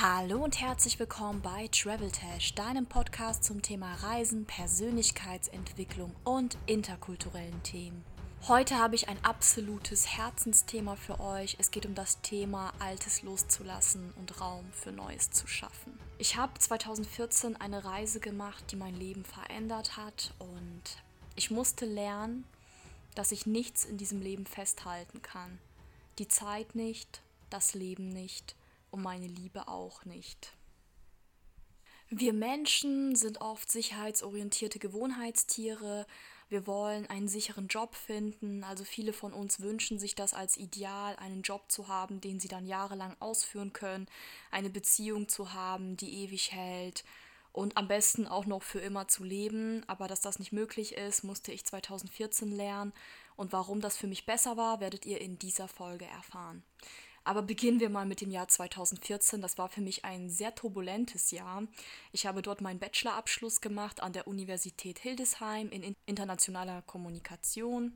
Hallo und herzlich willkommen bei Travel Tash, deinem Podcast zum Thema Reisen, Persönlichkeitsentwicklung und interkulturellen Themen. Heute habe ich ein absolutes Herzensthema für euch. Es geht um das Thema Altes loszulassen und Raum für Neues zu schaffen. Ich habe 2014 eine Reise gemacht, die mein Leben verändert hat und ich musste lernen, dass ich nichts in diesem Leben festhalten kann. Die Zeit nicht, das Leben nicht und meine Liebe auch nicht. Wir Menschen sind oft sicherheitsorientierte Gewohnheitstiere. Wir wollen einen sicheren Job finden. Also viele von uns wünschen sich das als Ideal, einen Job zu haben, den sie dann jahrelang ausführen können, eine Beziehung zu haben, die ewig hält und am besten auch noch für immer zu leben. Aber dass das nicht möglich ist, musste ich 2014 lernen. Und warum das für mich besser war, werdet ihr in dieser Folge erfahren. Aber beginnen wir mal mit dem Jahr 2014. Das war für mich ein sehr turbulentes Jahr. Ich habe dort meinen Bachelorabschluss gemacht an der Universität Hildesheim in internationaler Kommunikation.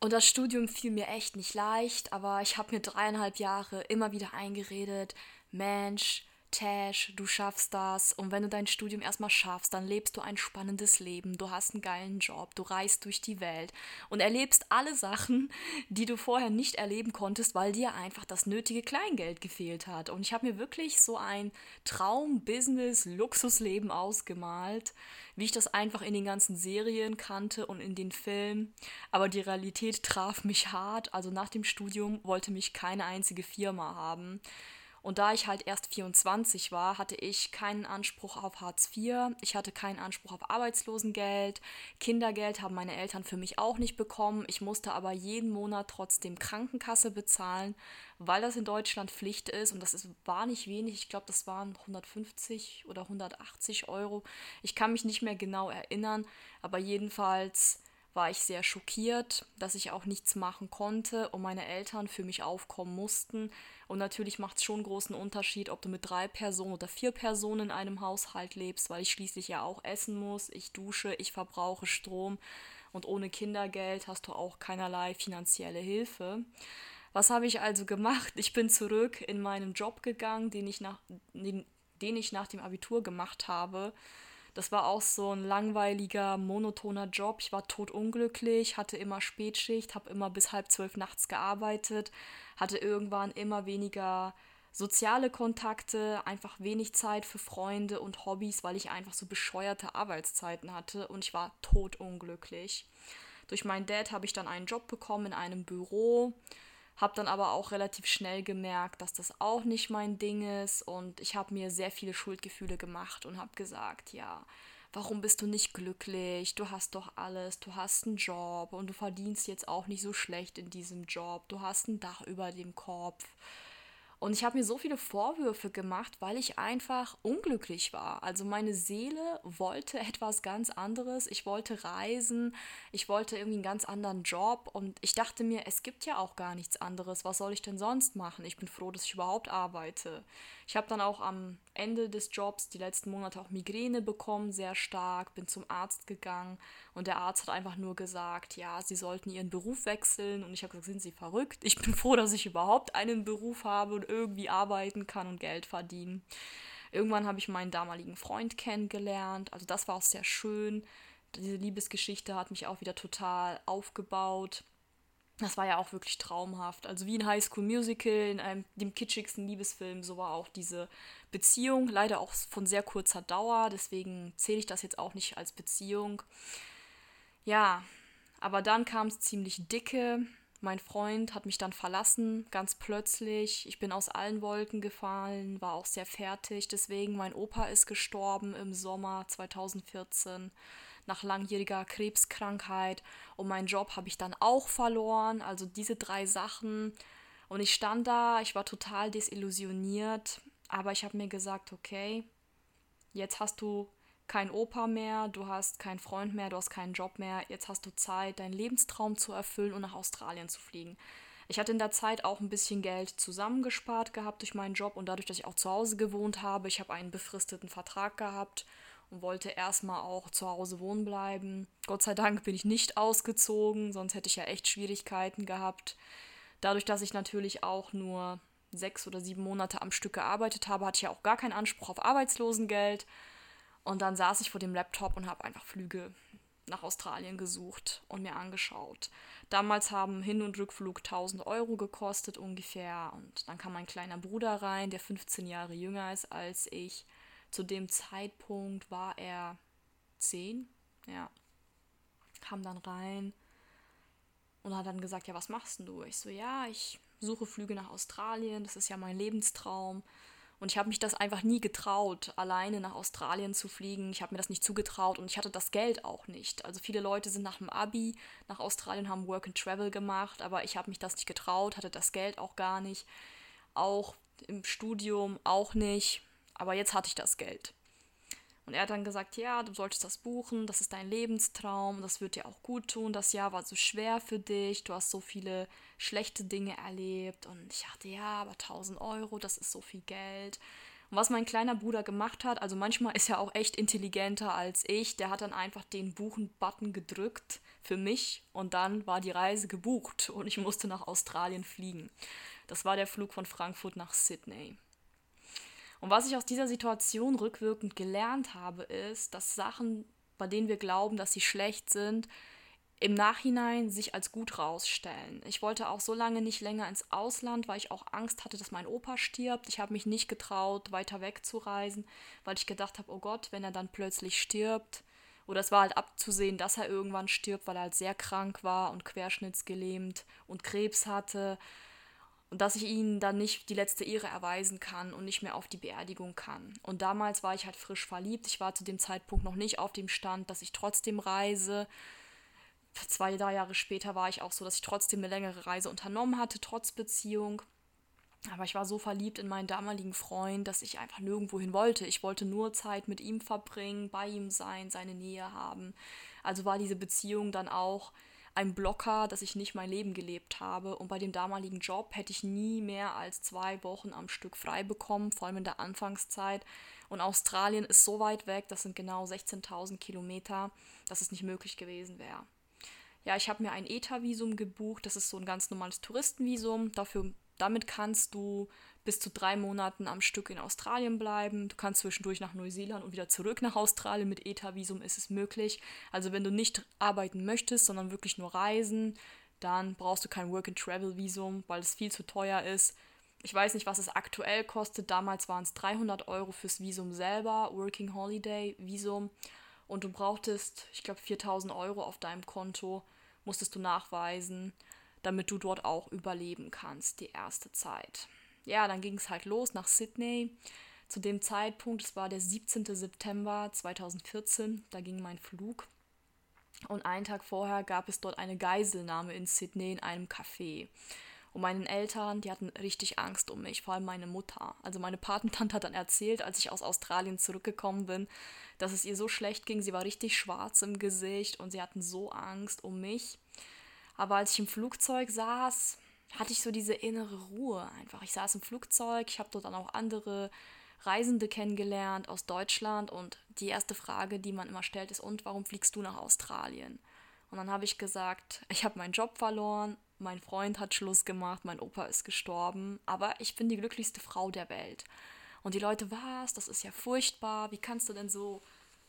Und das Studium fiel mir echt nicht leicht, aber ich habe mir dreieinhalb Jahre immer wieder eingeredet, Mensch, Tash, du schaffst das. Und wenn du dein Studium erstmal schaffst, dann lebst du ein spannendes Leben. Du hast einen geilen Job, du reist durch die Welt und erlebst alle Sachen, die du vorher nicht erleben konntest, weil dir einfach das nötige Kleingeld gefehlt hat. Und ich habe mir wirklich so ein Traum-Business-Luxusleben ausgemalt, wie ich das einfach in den ganzen Serien kannte und in den Filmen. Aber die Realität traf mich hart. Also nach dem Studium wollte mich keine einzige Firma haben. Und da ich halt erst 24 war, hatte ich keinen Anspruch auf Hartz IV, ich hatte keinen Anspruch auf Arbeitslosengeld, Kindergeld haben meine Eltern für mich auch nicht bekommen. Ich musste aber jeden Monat trotzdem Krankenkasse bezahlen, weil das in Deutschland Pflicht ist und das ist, war nicht wenig. Ich glaube, das waren 150 oder 180 Euro. Ich kann mich nicht mehr genau erinnern, aber jedenfalls war ich sehr schockiert, dass ich auch nichts machen konnte und meine Eltern für mich aufkommen mussten. Und natürlich macht es schon großen Unterschied, ob du mit drei Personen oder vier Personen in einem Haushalt lebst, weil ich schließlich ja auch essen muss, ich dusche, ich verbrauche Strom und ohne Kindergeld hast du auch keinerlei finanzielle Hilfe. Was habe ich also gemacht? Ich bin zurück in meinen Job gegangen, den ich nach, den, den ich nach dem Abitur gemacht habe das war auch so ein langweiliger, monotoner Job. Ich war totunglücklich, hatte immer Spätschicht, habe immer bis halb zwölf nachts gearbeitet, hatte irgendwann immer weniger soziale Kontakte, einfach wenig Zeit für Freunde und Hobbys, weil ich einfach so bescheuerte Arbeitszeiten hatte und ich war totunglücklich. Durch meinen Dad habe ich dann einen Job bekommen in einem Büro habe dann aber auch relativ schnell gemerkt, dass das auch nicht mein Ding ist. Und ich habe mir sehr viele Schuldgefühle gemacht und habe gesagt, ja, warum bist du nicht glücklich? Du hast doch alles, du hast einen Job und du verdienst jetzt auch nicht so schlecht in diesem Job, du hast ein Dach über dem Kopf und ich habe mir so viele Vorwürfe gemacht, weil ich einfach unglücklich war. Also meine Seele wollte etwas ganz anderes. Ich wollte reisen, ich wollte irgendwie einen ganz anderen Job und ich dachte mir, es gibt ja auch gar nichts anderes. Was soll ich denn sonst machen? Ich bin froh, dass ich überhaupt arbeite. Ich habe dann auch am Ende des Jobs die letzten Monate auch Migräne bekommen, sehr stark, bin zum Arzt gegangen und der Arzt hat einfach nur gesagt, ja, sie sollten ihren Beruf wechseln und ich habe gesagt, sind sie verrückt? Ich bin froh, dass ich überhaupt einen Beruf habe und irgendwie arbeiten kann und Geld verdienen. Irgendwann habe ich meinen damaligen Freund kennengelernt, also das war auch sehr schön. Diese Liebesgeschichte hat mich auch wieder total aufgebaut das war ja auch wirklich traumhaft. Also wie ein Highschool Musical, in einem dem kitschigsten Liebesfilm, so war auch diese Beziehung. Leider auch von sehr kurzer Dauer, deswegen zähle ich das jetzt auch nicht als Beziehung. Ja, aber dann kam es ziemlich dicke. Mein Freund hat mich dann verlassen, ganz plötzlich. Ich bin aus allen Wolken gefallen, war auch sehr fertig. Deswegen, mein Opa ist gestorben im Sommer 2014 nach langjähriger Krebskrankheit und meinen Job habe ich dann auch verloren. Also diese drei Sachen. Und ich stand da, ich war total desillusioniert, aber ich habe mir gesagt, okay, jetzt hast du kein Opa mehr, du hast keinen Freund mehr, du hast keinen Job mehr, jetzt hast du Zeit, deinen Lebenstraum zu erfüllen und nach Australien zu fliegen. Ich hatte in der Zeit auch ein bisschen Geld zusammengespart gehabt durch meinen Job und dadurch, dass ich auch zu Hause gewohnt habe. Ich habe einen befristeten Vertrag gehabt und wollte erstmal auch zu Hause wohnen bleiben. Gott sei Dank bin ich nicht ausgezogen, sonst hätte ich ja echt Schwierigkeiten gehabt. Dadurch, dass ich natürlich auch nur sechs oder sieben Monate am Stück gearbeitet habe, hatte ich ja auch gar keinen Anspruch auf Arbeitslosengeld. Und dann saß ich vor dem Laptop und habe einfach Flüge nach Australien gesucht und mir angeschaut. Damals haben Hin- und Rückflug 1000 Euro gekostet ungefähr. Und dann kam mein kleiner Bruder rein, der 15 Jahre jünger ist als ich. Zu dem Zeitpunkt war er 10, ja. Kam dann rein und hat dann gesagt, ja, was machst denn du? Ich so, ja, ich suche Flüge nach Australien, das ist ja mein Lebenstraum. Und ich habe mich das einfach nie getraut, alleine nach Australien zu fliegen. Ich habe mir das nicht zugetraut und ich hatte das Geld auch nicht. Also viele Leute sind nach dem Abi nach Australien, haben Work and Travel gemacht, aber ich habe mich das nicht getraut, hatte das Geld auch gar nicht. Auch im Studium auch nicht. Aber jetzt hatte ich das Geld. Und er hat dann gesagt, ja, du solltest das buchen, das ist dein Lebenstraum, das wird dir auch gut tun. Das Jahr war so schwer für dich, du hast so viele schlechte Dinge erlebt. Und ich dachte, ja, aber 1000 Euro, das ist so viel Geld. Und was mein kleiner Bruder gemacht hat, also manchmal ist er auch echt intelligenter als ich, der hat dann einfach den Buchen-Button gedrückt für mich und dann war die Reise gebucht und ich musste nach Australien fliegen. Das war der Flug von Frankfurt nach Sydney. Und was ich aus dieser Situation rückwirkend gelernt habe, ist, dass Sachen, bei denen wir glauben, dass sie schlecht sind, im Nachhinein sich als gut rausstellen. Ich wollte auch so lange nicht länger ins Ausland, weil ich auch Angst hatte, dass mein Opa stirbt. Ich habe mich nicht getraut, weiter wegzureisen, weil ich gedacht habe, oh Gott, wenn er dann plötzlich stirbt. Oder es war halt abzusehen, dass er irgendwann stirbt, weil er halt sehr krank war und querschnittsgelähmt und Krebs hatte und dass ich ihnen dann nicht die letzte Ehre erweisen kann und nicht mehr auf die Beerdigung kann. Und damals war ich halt frisch verliebt. Ich war zu dem Zeitpunkt noch nicht auf dem Stand, dass ich trotzdem reise. Zwei, drei Jahre später war ich auch so, dass ich trotzdem eine längere Reise unternommen hatte, trotz Beziehung. Aber ich war so verliebt in meinen damaligen Freund, dass ich einfach nirgendwo hin wollte. Ich wollte nur Zeit mit ihm verbringen, bei ihm sein, seine Nähe haben. Also war diese Beziehung dann auch ein Blocker, dass ich nicht mein Leben gelebt habe. Und bei dem damaligen Job hätte ich nie mehr als zwei Wochen am Stück frei bekommen, vor allem in der Anfangszeit. Und Australien ist so weit weg, das sind genau 16.000 Kilometer, dass es nicht möglich gewesen wäre. Ja, ich habe mir ein ETA-Visum gebucht, das ist so ein ganz normales Touristenvisum. Dafür, damit kannst du bis zu drei Monaten am Stück in Australien bleiben. Du kannst zwischendurch nach Neuseeland und wieder zurück nach Australien. Mit ETA-Visum ist es möglich. Also wenn du nicht arbeiten möchtest, sondern wirklich nur reisen, dann brauchst du kein Work-and-Travel-Visum, weil es viel zu teuer ist. Ich weiß nicht, was es aktuell kostet. Damals waren es 300 Euro fürs Visum selber, Working Holiday Visum. Und du brauchtest, ich glaube, 4000 Euro auf deinem Konto, musstest du nachweisen, damit du dort auch überleben kannst, die erste Zeit ja, dann ging es halt los nach Sydney. Zu dem Zeitpunkt, es war der 17. September 2014, da ging mein Flug. Und einen Tag vorher gab es dort eine Geiselnahme in Sydney in einem Café. Und meinen Eltern, die hatten richtig Angst um mich, vor allem meine Mutter. Also meine Patentante hat dann erzählt, als ich aus Australien zurückgekommen bin, dass es ihr so schlecht ging. Sie war richtig schwarz im Gesicht und sie hatten so Angst um mich. Aber als ich im Flugzeug saß, hatte ich so diese innere Ruhe einfach. Ich saß im Flugzeug, ich habe dort dann auch andere Reisende kennengelernt aus Deutschland und die erste Frage, die man immer stellt, ist, und warum fliegst du nach Australien? Und dann habe ich gesagt, ich habe meinen Job verloren, mein Freund hat Schluss gemacht, mein Opa ist gestorben, aber ich bin die glücklichste Frau der Welt. Und die Leute, was? Das ist ja furchtbar, wie kannst du denn so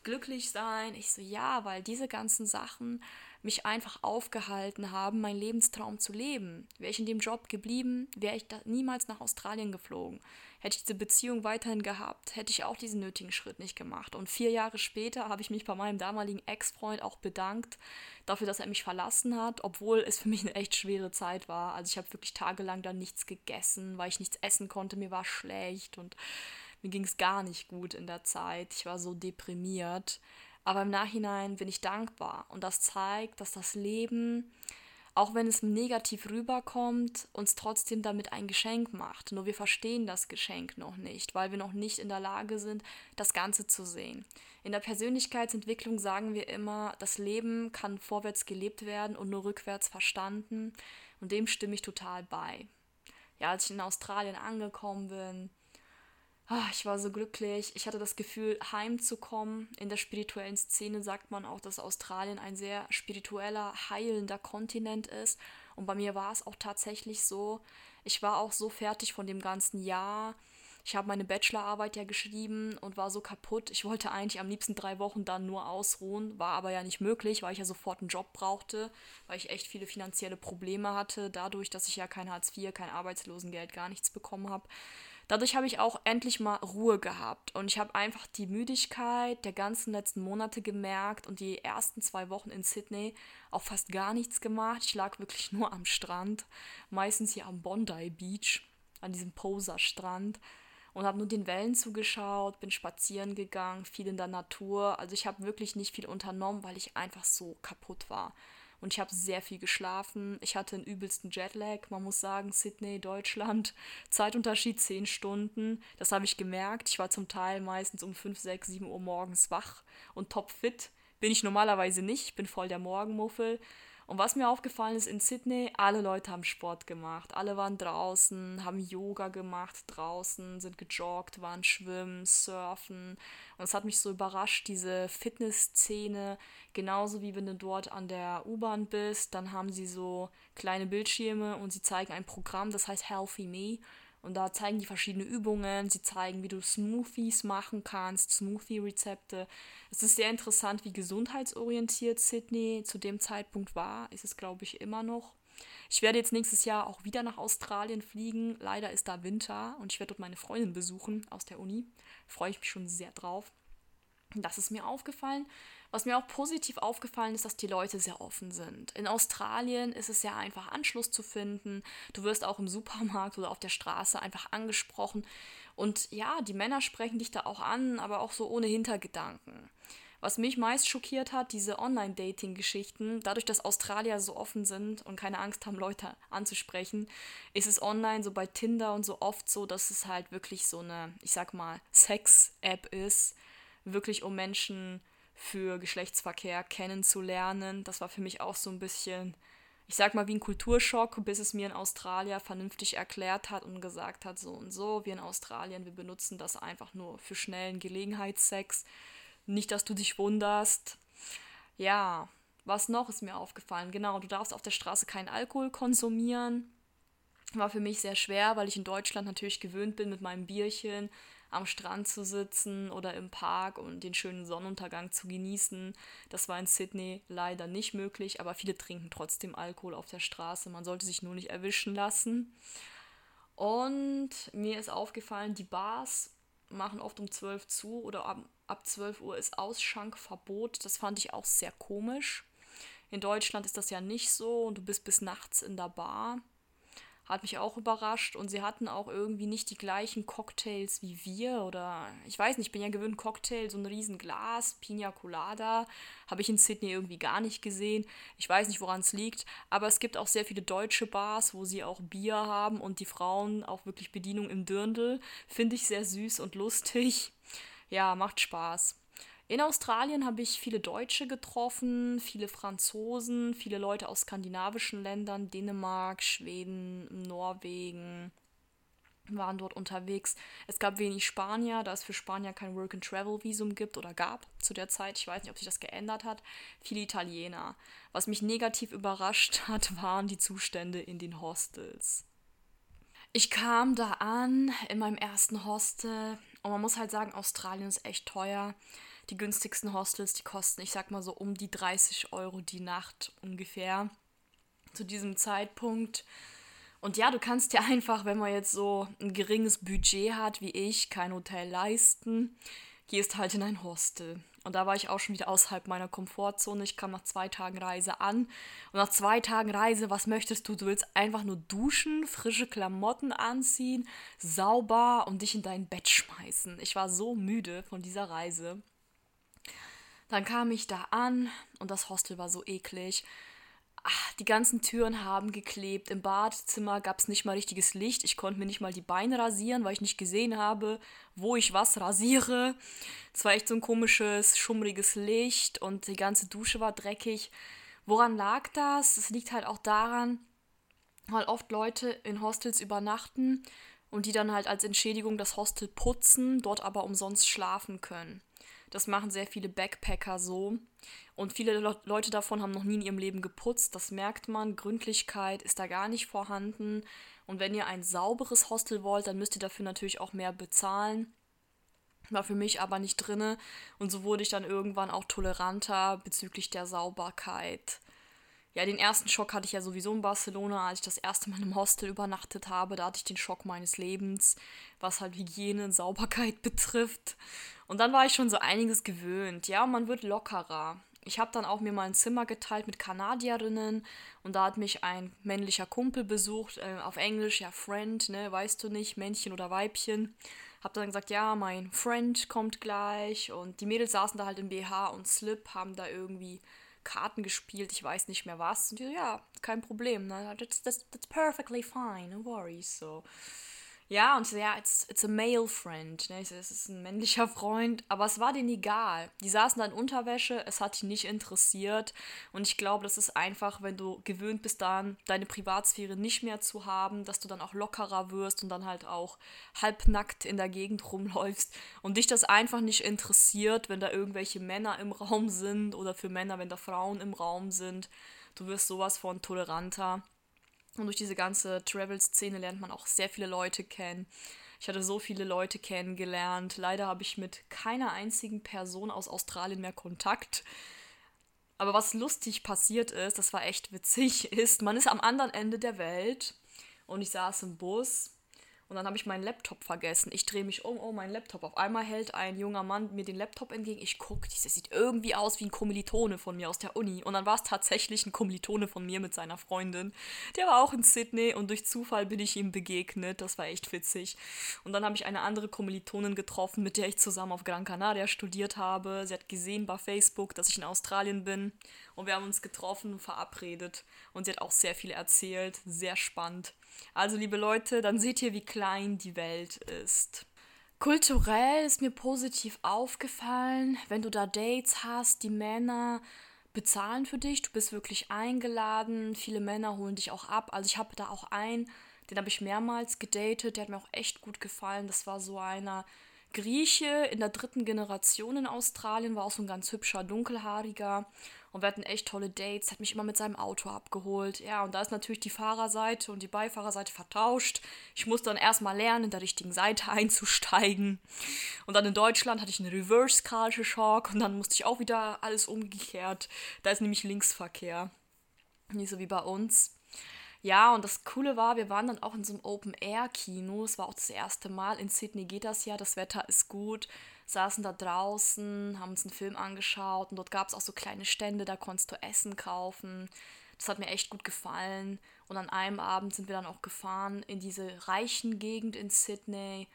glücklich sein? Ich so, ja, weil diese ganzen Sachen mich einfach aufgehalten haben, meinen Lebenstraum zu leben. Wäre ich in dem Job geblieben, wäre ich niemals nach Australien geflogen. Hätte ich diese Beziehung weiterhin gehabt, hätte ich auch diesen nötigen Schritt nicht gemacht. Und vier Jahre später habe ich mich bei meinem damaligen Ex-Freund auch bedankt dafür, dass er mich verlassen hat, obwohl es für mich eine echt schwere Zeit war. Also ich habe wirklich tagelang dann nichts gegessen, weil ich nichts essen konnte, mir war schlecht und mir ging es gar nicht gut in der Zeit. Ich war so deprimiert. Aber im Nachhinein bin ich dankbar und das zeigt, dass das Leben, auch wenn es negativ rüberkommt, uns trotzdem damit ein Geschenk macht. Nur wir verstehen das Geschenk noch nicht, weil wir noch nicht in der Lage sind, das Ganze zu sehen. In der Persönlichkeitsentwicklung sagen wir immer, das Leben kann vorwärts gelebt werden und nur rückwärts verstanden. Und dem stimme ich total bei. Ja, als ich in Australien angekommen bin, Ah, ich war so glücklich. Ich hatte das Gefühl, heimzukommen. In der spirituellen Szene sagt man auch, dass Australien ein sehr spiritueller, heilender Kontinent ist. Und bei mir war es auch tatsächlich so, ich war auch so fertig von dem ganzen Jahr. Ich habe meine Bachelorarbeit ja geschrieben und war so kaputt. Ich wollte eigentlich am liebsten drei Wochen dann nur ausruhen, war aber ja nicht möglich, weil ich ja sofort einen Job brauchte, weil ich echt viele finanzielle Probleme hatte, dadurch, dass ich ja kein Hartz IV, kein Arbeitslosengeld, gar nichts bekommen habe. Dadurch habe ich auch endlich mal Ruhe gehabt und ich habe einfach die Müdigkeit der ganzen letzten Monate gemerkt und die ersten zwei Wochen in Sydney auch fast gar nichts gemacht. Ich lag wirklich nur am Strand, meistens hier am Bondi Beach, an diesem Poser-Strand und habe nur den Wellen zugeschaut, bin spazieren gegangen, viel in der Natur. Also ich habe wirklich nicht viel unternommen, weil ich einfach so kaputt war. Und ich habe sehr viel geschlafen. Ich hatte den übelsten Jetlag. Man muss sagen, Sydney, Deutschland. Zeitunterschied 10 Stunden. Das habe ich gemerkt. Ich war zum Teil meistens um 5, 6, 7 Uhr morgens wach und topfit. Bin ich normalerweise nicht. Ich bin voll der Morgenmuffel. Und was mir aufgefallen ist in Sydney, alle Leute haben Sport gemacht. Alle waren draußen, haben Yoga gemacht draußen, sind gejoggt, waren schwimmen, surfen. Und es hat mich so überrascht, diese Fitnessszene, genauso wie wenn du dort an der U-Bahn bist, dann haben sie so kleine Bildschirme und sie zeigen ein Programm, das heißt Healthy Me. Und da zeigen die verschiedene Übungen, sie zeigen, wie du Smoothies machen kannst, Smoothie-Rezepte. Es ist sehr interessant, wie gesundheitsorientiert Sydney zu dem Zeitpunkt war. Ist es, glaube ich, immer noch. Ich werde jetzt nächstes Jahr auch wieder nach Australien fliegen. Leider ist da Winter und ich werde dort meine Freundin besuchen aus der Uni. Freue ich mich schon sehr drauf. Das ist mir aufgefallen. Was mir auch positiv aufgefallen ist, dass die Leute sehr offen sind. In Australien ist es sehr einfach, Anschluss zu finden. Du wirst auch im Supermarkt oder auf der Straße einfach angesprochen. Und ja, die Männer sprechen dich da auch an, aber auch so ohne Hintergedanken. Was mich meist schockiert hat, diese Online-Dating-Geschichten, dadurch, dass Australier so offen sind und keine Angst haben, Leute anzusprechen, ist es online so bei Tinder und so oft so, dass es halt wirklich so eine, ich sag mal, Sex-App ist, wirklich um Menschen für Geschlechtsverkehr kennenzulernen. Das war für mich auch so ein bisschen, ich sag mal, wie ein Kulturschock, bis es mir ein Australier vernünftig erklärt hat und gesagt hat, so und so, wir in Australien, wir benutzen das einfach nur für schnellen Gelegenheitssex. Nicht, dass du dich wunderst. Ja, was noch ist mir aufgefallen? Genau, du darfst auf der Straße keinen Alkohol konsumieren. War für mich sehr schwer, weil ich in Deutschland natürlich gewöhnt bin, mit meinem Bierchen am Strand zu sitzen oder im Park und den schönen Sonnenuntergang zu genießen. Das war in Sydney leider nicht möglich, aber viele trinken trotzdem Alkohol auf der Straße. Man sollte sich nur nicht erwischen lassen. Und mir ist aufgefallen, die Bars machen oft um 12 zu oder ab, ab 12 Uhr ist Ausschankverbot. Das fand ich auch sehr komisch. In Deutschland ist das ja nicht so und du bist bis nachts in der Bar. Hat mich auch überrascht und sie hatten auch irgendwie nicht die gleichen Cocktails wie wir oder ich weiß nicht, ich bin ja gewöhnt Cocktail, so ein riesen Glas, Pina Colada, habe ich in Sydney irgendwie gar nicht gesehen. Ich weiß nicht, woran es liegt, aber es gibt auch sehr viele deutsche Bars, wo sie auch Bier haben und die Frauen auch wirklich Bedienung im Dirndl. Finde ich sehr süß und lustig. Ja, macht Spaß. In Australien habe ich viele Deutsche getroffen, viele Franzosen, viele Leute aus skandinavischen Ländern, Dänemark, Schweden, Norwegen waren dort unterwegs. Es gab wenig Spanier, da es für Spanier kein Work-and-Travel-Visum gibt oder gab zu der Zeit. Ich weiß nicht, ob sich das geändert hat. Viele Italiener. Was mich negativ überrascht hat, waren die Zustände in den Hostels. Ich kam da an in meinem ersten Hostel und man muss halt sagen, Australien ist echt teuer die günstigsten Hostels, die kosten, ich sag mal so um die 30 Euro die Nacht ungefähr zu diesem Zeitpunkt. Und ja, du kannst dir einfach, wenn man jetzt so ein geringes Budget hat wie ich, kein Hotel leisten, gehst halt in ein Hostel. Und da war ich auch schon wieder außerhalb meiner Komfortzone. Ich kam nach zwei Tagen Reise an. Und nach zwei Tagen Reise, was möchtest du? Du willst einfach nur duschen, frische Klamotten anziehen, sauber und dich in dein Bett schmeißen. Ich war so müde von dieser Reise. Dann kam ich da an und das Hostel war so eklig. Ach, die ganzen Türen haben geklebt. Im Badezimmer gab es nicht mal richtiges Licht. Ich konnte mir nicht mal die Beine rasieren, weil ich nicht gesehen habe, wo ich was rasiere. Es war echt so ein komisches, schummriges Licht und die ganze Dusche war dreckig. Woran lag das? Es liegt halt auch daran, weil oft Leute in Hostels übernachten und die dann halt als Entschädigung das Hostel putzen, dort aber umsonst schlafen können. Das machen sehr viele Backpacker so. Und viele Le Leute davon haben noch nie in ihrem Leben geputzt. Das merkt man. Gründlichkeit ist da gar nicht vorhanden. Und wenn ihr ein sauberes Hostel wollt, dann müsst ihr dafür natürlich auch mehr bezahlen. War für mich aber nicht drinne. Und so wurde ich dann irgendwann auch toleranter bezüglich der Sauberkeit. Ja, den ersten Schock hatte ich ja sowieso in Barcelona, als ich das erste Mal im Hostel übernachtet habe. Da hatte ich den Schock meines Lebens, was halt Hygiene und Sauberkeit betrifft. Und dann war ich schon so einiges gewöhnt. Ja, man wird lockerer. Ich habe dann auch mir mal ein Zimmer geteilt mit Kanadierinnen und da hat mich ein männlicher Kumpel besucht, äh, auf Englisch, ja, Friend, ne, weißt du nicht, Männchen oder Weibchen. Hab dann gesagt, ja, mein Friend kommt gleich und die Mädels saßen da halt im BH und Slip, haben da irgendwie Karten gespielt, ich weiß nicht mehr was. Und die so, ja, kein Problem, ne? that's, that's, that's perfectly fine, no worries, so. Ja, und ich so, ja, it's, it's a male friend. Ne? So, es ist ein männlicher Freund. Aber es war denen egal. Die saßen da in Unterwäsche, es hat die nicht interessiert. Und ich glaube, das ist einfach, wenn du gewöhnt bist, dann deine Privatsphäre nicht mehr zu haben, dass du dann auch lockerer wirst und dann halt auch halbnackt in der Gegend rumläufst. Und dich das einfach nicht interessiert, wenn da irgendwelche Männer im Raum sind oder für Männer, wenn da Frauen im Raum sind. Du wirst sowas von toleranter. Und durch diese ganze Travel-Szene lernt man auch sehr viele Leute kennen. Ich hatte so viele Leute kennengelernt. Leider habe ich mit keiner einzigen Person aus Australien mehr Kontakt. Aber was lustig passiert ist, das war echt witzig, ist, man ist am anderen Ende der Welt und ich saß im Bus und dann habe ich meinen Laptop vergessen. Ich drehe mich um, oh, mein Laptop. Auf einmal hält ein junger Mann mir den Laptop entgegen. Ich gucke, dieser sieht irgendwie aus wie ein Kommilitone von mir aus der Uni. Und dann war es tatsächlich ein Kommilitone von mir mit seiner Freundin. Der war auch in Sydney und durch Zufall bin ich ihm begegnet. Das war echt witzig. Und dann habe ich eine andere Kommilitonin getroffen, mit der ich zusammen auf Gran Canaria studiert habe. Sie hat gesehen bei Facebook, dass ich in Australien bin. Und wir haben uns getroffen und verabredet. Und sie hat auch sehr viel erzählt. Sehr spannend. Also, liebe Leute, dann seht ihr, wie klein die Welt ist. Kulturell ist mir positiv aufgefallen, wenn du da Dates hast, die Männer bezahlen für dich, du bist wirklich eingeladen, viele Männer holen dich auch ab. Also ich habe da auch einen, den habe ich mehrmals gedatet, der hat mir auch echt gut gefallen. Das war so einer Grieche in der dritten Generation in Australien, war auch so ein ganz hübscher, dunkelhaariger. Und wir hatten echt tolle Dates, hat mich immer mit seinem Auto abgeholt. Ja, und da ist natürlich die Fahrerseite und die Beifahrerseite vertauscht. Ich musste dann erstmal lernen, in der richtigen Seite einzusteigen. Und dann in Deutschland hatte ich einen Reverse Culture Shock und dann musste ich auch wieder alles umgekehrt. Da ist nämlich Linksverkehr. Nicht so wie bei uns. Ja, und das Coole war, wir waren dann auch in so einem Open-Air-Kino. Es war auch das erste Mal. In Sydney geht das ja, das Wetter ist gut saßen da draußen, haben uns einen Film angeschaut und dort gab es auch so kleine Stände, da konntest du Essen kaufen. Das hat mir echt gut gefallen. Und an einem Abend sind wir dann auch gefahren in diese reichen Gegend in Sydney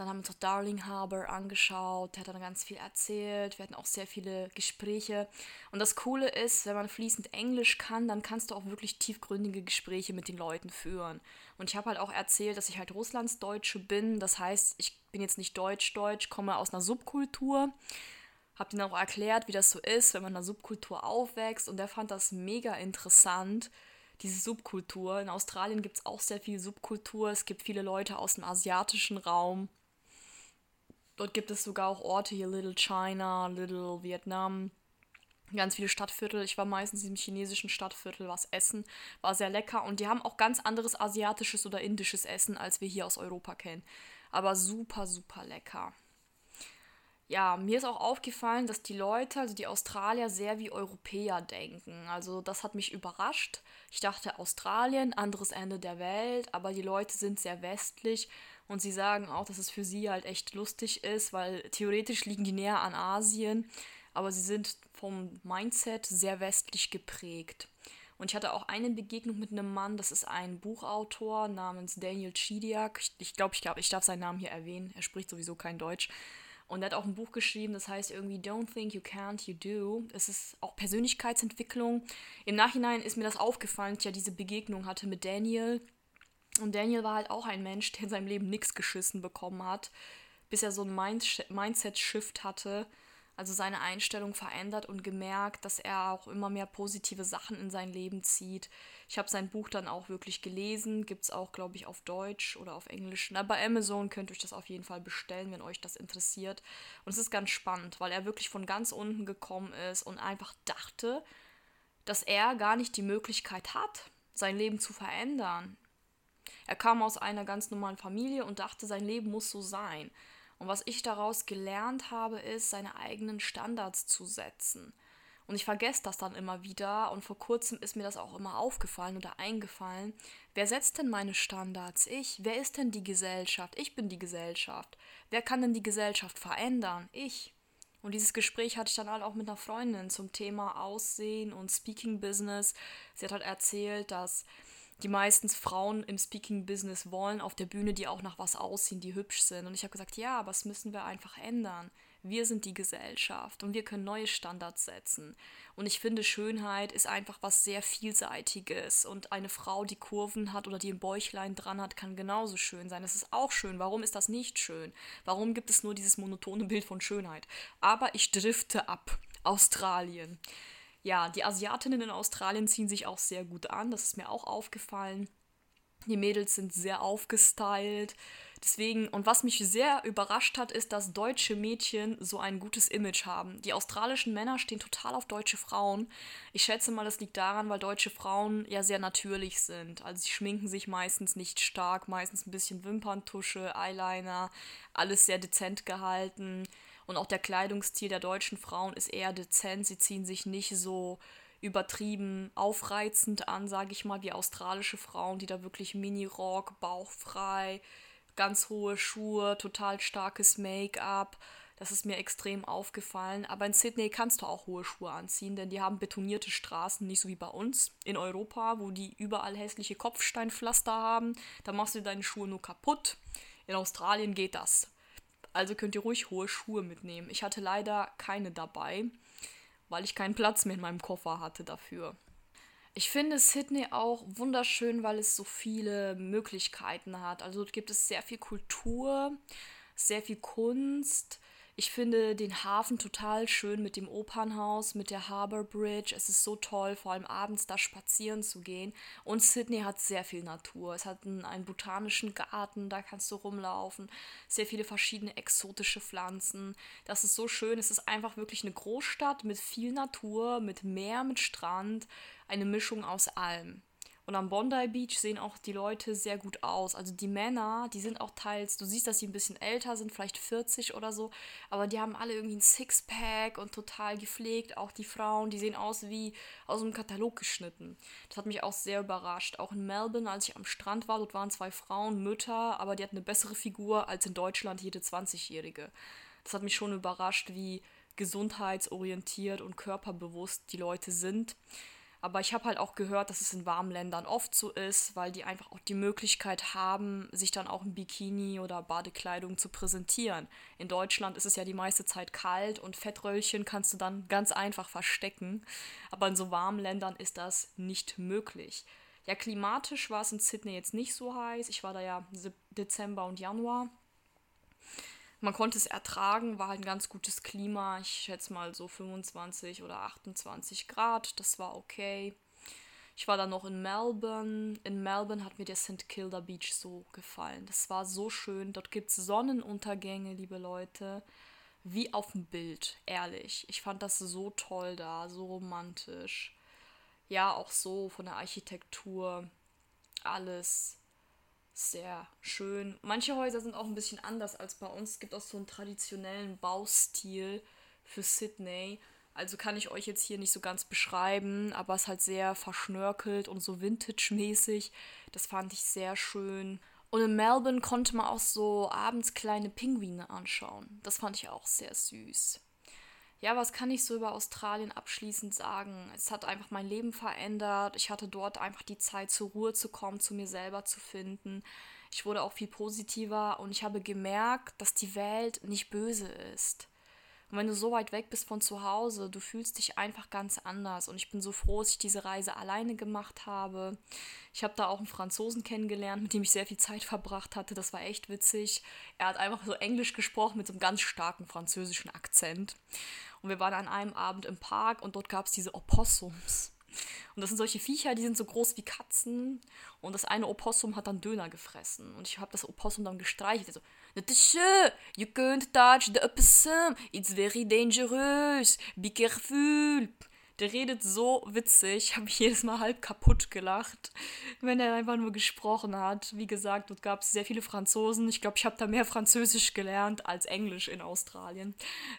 dann haben wir uns auch Darling Harbour angeschaut. Der hat dann ganz viel erzählt. Wir hatten auch sehr viele Gespräche. Und das Coole ist, wenn man fließend Englisch kann, dann kannst du auch wirklich tiefgründige Gespräche mit den Leuten führen. Und ich habe halt auch erzählt, dass ich halt Russlandsdeutsche bin. Das heißt, ich bin jetzt nicht deutsch-deutsch, komme aus einer Subkultur. Habe ihnen auch erklärt, wie das so ist, wenn man in einer Subkultur aufwächst. Und der fand das mega interessant diese Subkultur. In Australien gibt es auch sehr viel Subkultur. Es gibt viele Leute aus dem asiatischen Raum. Dort gibt es sogar auch Orte hier, Little China, Little Vietnam, ganz viele Stadtviertel. Ich war meistens im chinesischen Stadtviertel, was essen, war sehr lecker und die haben auch ganz anderes asiatisches oder indisches Essen, als wir hier aus Europa kennen. Aber super, super lecker. Ja, mir ist auch aufgefallen, dass die Leute, also die Australier, sehr wie Europäer denken. Also das hat mich überrascht. Ich dachte Australien, anderes Ende der Welt, aber die Leute sind sehr westlich und sie sagen auch, dass es für sie halt echt lustig ist, weil theoretisch liegen die näher an Asien, aber sie sind vom Mindset sehr westlich geprägt. Und ich hatte auch eine Begegnung mit einem Mann, das ist ein Buchautor namens Daniel Chidiak. Ich, glaube, ich, glaub, ich darf seinen Namen hier erwähnen. Er spricht sowieso kein Deutsch. Und er hat auch ein Buch geschrieben, das heißt irgendwie Don't Think You Can't, You Do. Es ist auch Persönlichkeitsentwicklung. Im Nachhinein ist mir das aufgefallen, dass ich ja diese Begegnung hatte mit Daniel. Und Daniel war halt auch ein Mensch, der in seinem Leben nichts geschissen bekommen hat, bis er so einen Mindset-Shift hatte, also seine Einstellung verändert und gemerkt, dass er auch immer mehr positive Sachen in sein Leben zieht. Ich habe sein Buch dann auch wirklich gelesen, gibt es auch, glaube ich, auf Deutsch oder auf Englisch. Na, bei Amazon könnt ihr euch das auf jeden Fall bestellen, wenn euch das interessiert. Und es ist ganz spannend, weil er wirklich von ganz unten gekommen ist und einfach dachte, dass er gar nicht die Möglichkeit hat, sein Leben zu verändern. Er kam aus einer ganz normalen Familie und dachte, sein Leben muss so sein. Und was ich daraus gelernt habe, ist, seine eigenen Standards zu setzen. Und ich vergesse das dann immer wieder. Und vor kurzem ist mir das auch immer aufgefallen oder eingefallen. Wer setzt denn meine Standards? Ich. Wer ist denn die Gesellschaft? Ich bin die Gesellschaft. Wer kann denn die Gesellschaft verändern? Ich. Und dieses Gespräch hatte ich dann halt auch mit einer Freundin zum Thema Aussehen und Speaking Business. Sie hat halt erzählt, dass die meistens Frauen im Speaking-Business wollen auf der Bühne, die auch nach was aussehen, die hübsch sind. Und ich habe gesagt, ja, aber das müssen wir einfach ändern. Wir sind die Gesellschaft und wir können neue Standards setzen. Und ich finde, Schönheit ist einfach was sehr Vielseitiges. Und eine Frau, die Kurven hat oder die ein Bäuchlein dran hat, kann genauso schön sein. Das ist auch schön. Warum ist das nicht schön? Warum gibt es nur dieses monotone Bild von Schönheit? Aber ich drifte ab. Australien ja, die Asiatinnen in Australien ziehen sich auch sehr gut an. Das ist mir auch aufgefallen. Die Mädels sind sehr aufgestylt. Deswegen, und was mich sehr überrascht hat, ist, dass deutsche Mädchen so ein gutes Image haben. Die australischen Männer stehen total auf deutsche Frauen. Ich schätze mal, das liegt daran, weil deutsche Frauen ja sehr natürlich sind. Also sie schminken sich meistens nicht stark, meistens ein bisschen Wimperntusche, Eyeliner, alles sehr dezent gehalten. Und auch der Kleidungsstil der deutschen Frauen ist eher dezent. Sie ziehen sich nicht so übertrieben aufreizend an, sage ich mal, wie australische Frauen, die da wirklich Mini-Rock, bauchfrei, ganz hohe Schuhe, total starkes Make-up. Das ist mir extrem aufgefallen. Aber in Sydney kannst du auch hohe Schuhe anziehen, denn die haben betonierte Straßen, nicht so wie bei uns in Europa, wo die überall hässliche Kopfsteinpflaster haben. Da machst du deine Schuhe nur kaputt. In Australien geht das. Also könnt ihr ruhig hohe Schuhe mitnehmen. Ich hatte leider keine dabei, weil ich keinen Platz mehr in meinem Koffer hatte dafür. Ich finde Sydney auch wunderschön, weil es so viele Möglichkeiten hat. Also dort gibt es sehr viel Kultur, sehr viel Kunst, ich finde den Hafen total schön mit dem Opernhaus, mit der Harbour Bridge. Es ist so toll, vor allem abends da spazieren zu gehen. Und Sydney hat sehr viel Natur. Es hat einen, einen botanischen Garten, da kannst du rumlaufen. Sehr viele verschiedene exotische Pflanzen. Das ist so schön. Es ist einfach wirklich eine Großstadt mit viel Natur, mit Meer, mit Strand. Eine Mischung aus allem. Und am Bondi Beach sehen auch die Leute sehr gut aus. Also die Männer, die sind auch teils, du siehst, dass sie ein bisschen älter sind, vielleicht 40 oder so, aber die haben alle irgendwie ein Sixpack und total gepflegt. Auch die Frauen, die sehen aus wie aus einem Katalog geschnitten. Das hat mich auch sehr überrascht. Auch in Melbourne, als ich am Strand war, dort waren zwei Frauen, Mütter, aber die hatten eine bessere Figur als in Deutschland jede 20-Jährige. Das hat mich schon überrascht, wie gesundheitsorientiert und körperbewusst die Leute sind. Aber ich habe halt auch gehört, dass es in warmen Ländern oft so ist, weil die einfach auch die Möglichkeit haben, sich dann auch in Bikini oder Badekleidung zu präsentieren. In Deutschland ist es ja die meiste Zeit kalt und Fettröllchen kannst du dann ganz einfach verstecken. Aber in so warmen Ländern ist das nicht möglich. Ja, klimatisch war es in Sydney jetzt nicht so heiß. Ich war da ja Dezember und Januar man konnte es ertragen, war halt ein ganz gutes Klima. Ich schätze mal so 25 oder 28 Grad. Das war okay. Ich war dann noch in Melbourne. In Melbourne hat mir der St. Kilda Beach so gefallen. Das war so schön. Dort gibt es Sonnenuntergänge, liebe Leute. Wie auf dem Bild, ehrlich. Ich fand das so toll da, so romantisch. Ja, auch so von der Architektur. Alles sehr schön. Manche Häuser sind auch ein bisschen anders als bei uns. Es gibt auch so einen traditionellen Baustil für Sydney. Also kann ich euch jetzt hier nicht so ganz beschreiben, aber es ist halt sehr verschnörkelt und so vintage-mäßig. Das fand ich sehr schön. Und in Melbourne konnte man auch so abends kleine Pinguine anschauen. Das fand ich auch sehr süß. Ja, was kann ich so über Australien abschließend sagen? Es hat einfach mein Leben verändert. Ich hatte dort einfach die Zeit, zur Ruhe zu kommen, zu mir selber zu finden. Ich wurde auch viel positiver und ich habe gemerkt, dass die Welt nicht böse ist. Und wenn du so weit weg bist von zu Hause, du fühlst dich einfach ganz anders. Und ich bin so froh, dass ich diese Reise alleine gemacht habe. Ich habe da auch einen Franzosen kennengelernt, mit dem ich sehr viel Zeit verbracht hatte. Das war echt witzig. Er hat einfach so Englisch gesprochen mit so einem ganz starken französischen Akzent. Und wir waren an einem Abend im Park und dort gab es diese Opossums. Und das sind solche Viecher, die sind so groß wie Katzen. Und das eine Opossum hat dann Döner gefressen. Und ich habe das Opossum dann gestreichelt. So, Natasha, you can't touch the opossum. It's very dangerous. Be careful. Der redet so witzig. Ich habe jedes Mal halb kaputt gelacht, wenn er einfach nur gesprochen hat. Wie gesagt, dort gab es sehr viele Franzosen. Ich glaube, ich habe da mehr Französisch gelernt als Englisch in Australien.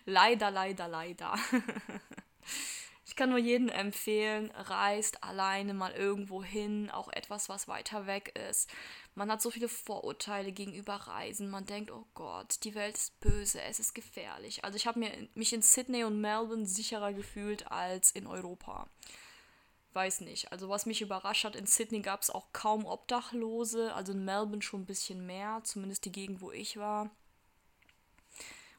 Leider, leider, leider. Ich kann nur jedem empfehlen, reist alleine mal irgendwo hin, auch etwas, was weiter weg ist. Man hat so viele Vorurteile gegenüber Reisen. Man denkt, oh Gott, die Welt ist böse, es ist gefährlich. Also ich habe mich in Sydney und Melbourne sicherer gefühlt als in Europa. Weiß nicht. Also was mich überrascht hat, in Sydney gab es auch kaum Obdachlose, also in Melbourne schon ein bisschen mehr, zumindest die Gegend, wo ich war.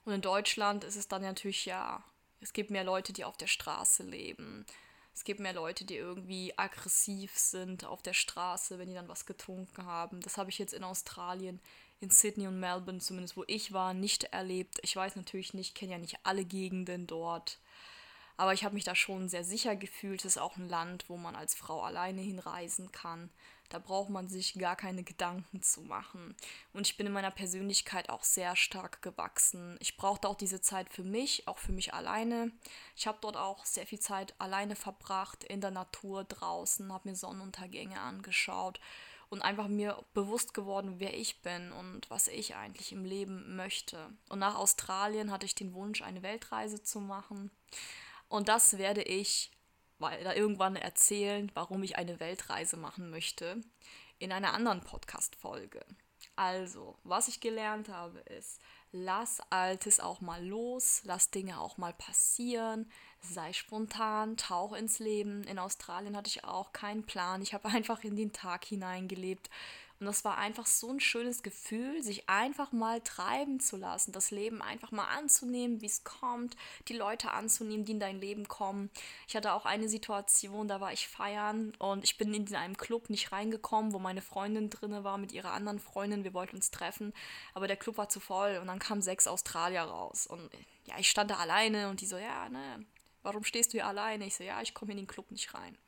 Und in Deutschland ist es dann natürlich ja es gibt mehr Leute, die auf der Straße leben. Es gibt mehr Leute, die irgendwie aggressiv sind auf der Straße, wenn die dann was getrunken haben. Das habe ich jetzt in Australien, in Sydney und Melbourne, zumindest wo ich war, nicht erlebt. Ich weiß natürlich nicht, kenne ja nicht alle Gegenden dort. Aber ich habe mich da schon sehr sicher gefühlt. Es ist auch ein Land, wo man als Frau alleine hinreisen kann. Da braucht man sich gar keine Gedanken zu machen. Und ich bin in meiner Persönlichkeit auch sehr stark gewachsen. Ich brauchte auch diese Zeit für mich, auch für mich alleine. Ich habe dort auch sehr viel Zeit alleine verbracht, in der Natur draußen, habe mir Sonnenuntergänge angeschaut und einfach mir bewusst geworden, wer ich bin und was ich eigentlich im Leben möchte. Und nach Australien hatte ich den Wunsch, eine Weltreise zu machen. Und das werde ich weil da irgendwann erzählen, warum ich eine Weltreise machen möchte, in einer anderen Podcast-Folge. Also, was ich gelernt habe, ist, lass Altes auch mal los, lass Dinge auch mal passieren, sei spontan, tauch ins Leben. In Australien hatte ich auch keinen Plan, ich habe einfach in den Tag hineingelebt und das war einfach so ein schönes Gefühl, sich einfach mal treiben zu lassen, das Leben einfach mal anzunehmen, wie es kommt, die Leute anzunehmen, die in dein Leben kommen. Ich hatte auch eine Situation, da war ich feiern und ich bin in einem Club nicht reingekommen, wo meine Freundin drinne war mit ihrer anderen Freundin. Wir wollten uns treffen, aber der Club war zu voll und dann kamen sechs Australier raus und ja, ich stand da alleine und die so, ja, ne, warum stehst du hier alleine? Ich so, ja, ich komme in den Club nicht rein.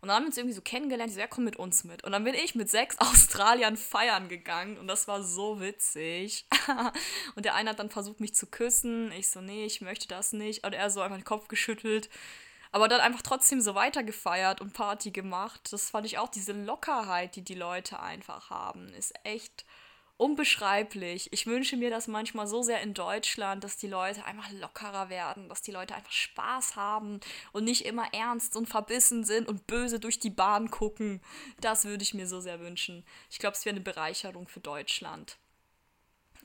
Und dann haben wir uns irgendwie so kennengelernt. Ich so, ja, komm mit uns mit. Und dann bin ich mit sechs Australiern feiern gegangen. Und das war so witzig. und der eine hat dann versucht, mich zu küssen. Ich so, nee, ich möchte das nicht. Und er so einfach den Kopf geschüttelt. Aber dann einfach trotzdem so weitergefeiert und Party gemacht. Das fand ich auch, diese Lockerheit, die die Leute einfach haben, ist echt unbeschreiblich. Ich wünsche mir das manchmal so sehr in Deutschland, dass die Leute einfach lockerer werden, dass die Leute einfach Spaß haben und nicht immer ernst und verbissen sind und böse durch die Bahn gucken. Das würde ich mir so sehr wünschen. Ich glaube, es wäre eine Bereicherung für Deutschland.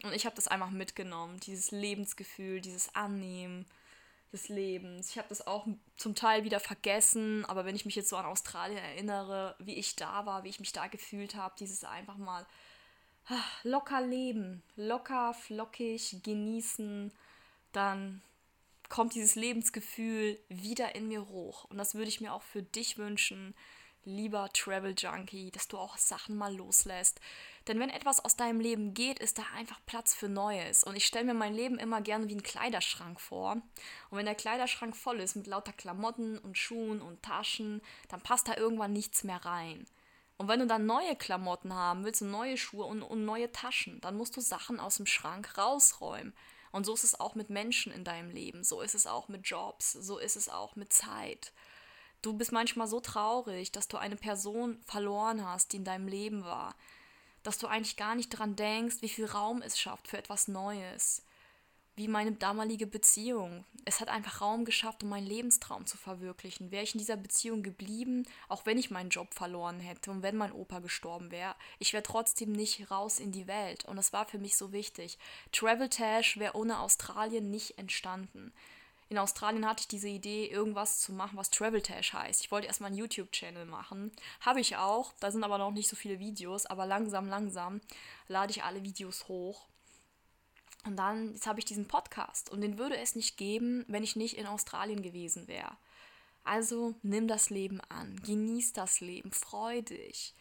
Und ich habe das einfach mitgenommen, dieses Lebensgefühl, dieses Annehmen des Lebens. Ich habe das auch zum Teil wieder vergessen, aber wenn ich mich jetzt so an Australien erinnere, wie ich da war, wie ich mich da gefühlt habe, dieses einfach mal locker leben, locker, flockig genießen, dann kommt dieses Lebensgefühl wieder in mir hoch. Und das würde ich mir auch für dich wünschen, lieber Travel Junkie, dass du auch Sachen mal loslässt. Denn wenn etwas aus deinem Leben geht, ist da einfach Platz für Neues. Und ich stelle mir mein Leben immer gerne wie einen Kleiderschrank vor. Und wenn der Kleiderschrank voll ist mit lauter Klamotten und Schuhen und Taschen, dann passt da irgendwann nichts mehr rein. Und wenn du dann neue Klamotten haben willst und neue Schuhe und, und neue Taschen, dann musst du Sachen aus dem Schrank rausräumen. Und so ist es auch mit Menschen in deinem Leben, so ist es auch mit Jobs, so ist es auch mit Zeit. Du bist manchmal so traurig, dass du eine Person verloren hast, die in deinem Leben war, dass du eigentlich gar nicht daran denkst, wie viel Raum es schafft für etwas Neues wie meine damalige Beziehung. Es hat einfach Raum geschafft, um meinen Lebenstraum zu verwirklichen. Wäre ich in dieser Beziehung geblieben, auch wenn ich meinen Job verloren hätte und wenn mein Opa gestorben wäre, ich wäre trotzdem nicht raus in die Welt. Und das war für mich so wichtig. Travel Tash wäre ohne Australien nicht entstanden. In Australien hatte ich diese Idee, irgendwas zu machen, was Travel Tash heißt. Ich wollte erstmal einen YouTube-Channel machen. Habe ich auch. Da sind aber noch nicht so viele Videos. Aber langsam, langsam lade ich alle Videos hoch Und dann, jetzt habe ich diesen Podcast und den würde es nicht geben, wenn ich nicht in Australien gewesen wäre. Also nimm das Leben an, genieß das Leben, freu dich,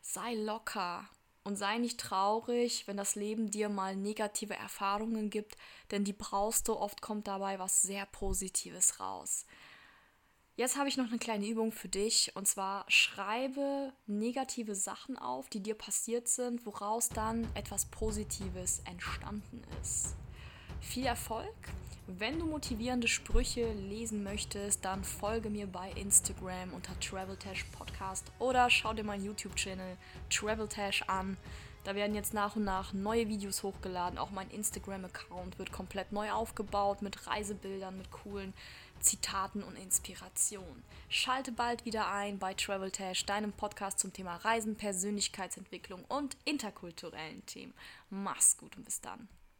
sei locker und sei nicht traurig, wenn das Leben dir mal negative Erfahrungen gibt, denn die brauchst du, oft kommt dabei was sehr Positives raus. Jetzt habe ich noch eine kleine Übung für dich und zwar schreibe negative Sachen auf, die dir passiert sind, woraus dann etwas Positives entstanden ist. Viel Erfolg! Wenn du motivierende Sprüche lesen möchtest, dann folge mir bei Instagram unter Traveltash Podcast oder schau dir meinen YouTube-Channel Traveltash an. Da werden jetzt nach und nach neue Videos hochgeladen. Auch mein Instagram-Account wird komplett neu aufgebaut mit Reisebildern, mit coolen Zitaten und Inspiration. Schalte bald wieder ein bei Traveltash, deinem Podcast zum Thema Reisen, Persönlichkeitsentwicklung und interkulturellen Themen. Mach's gut und bis dann.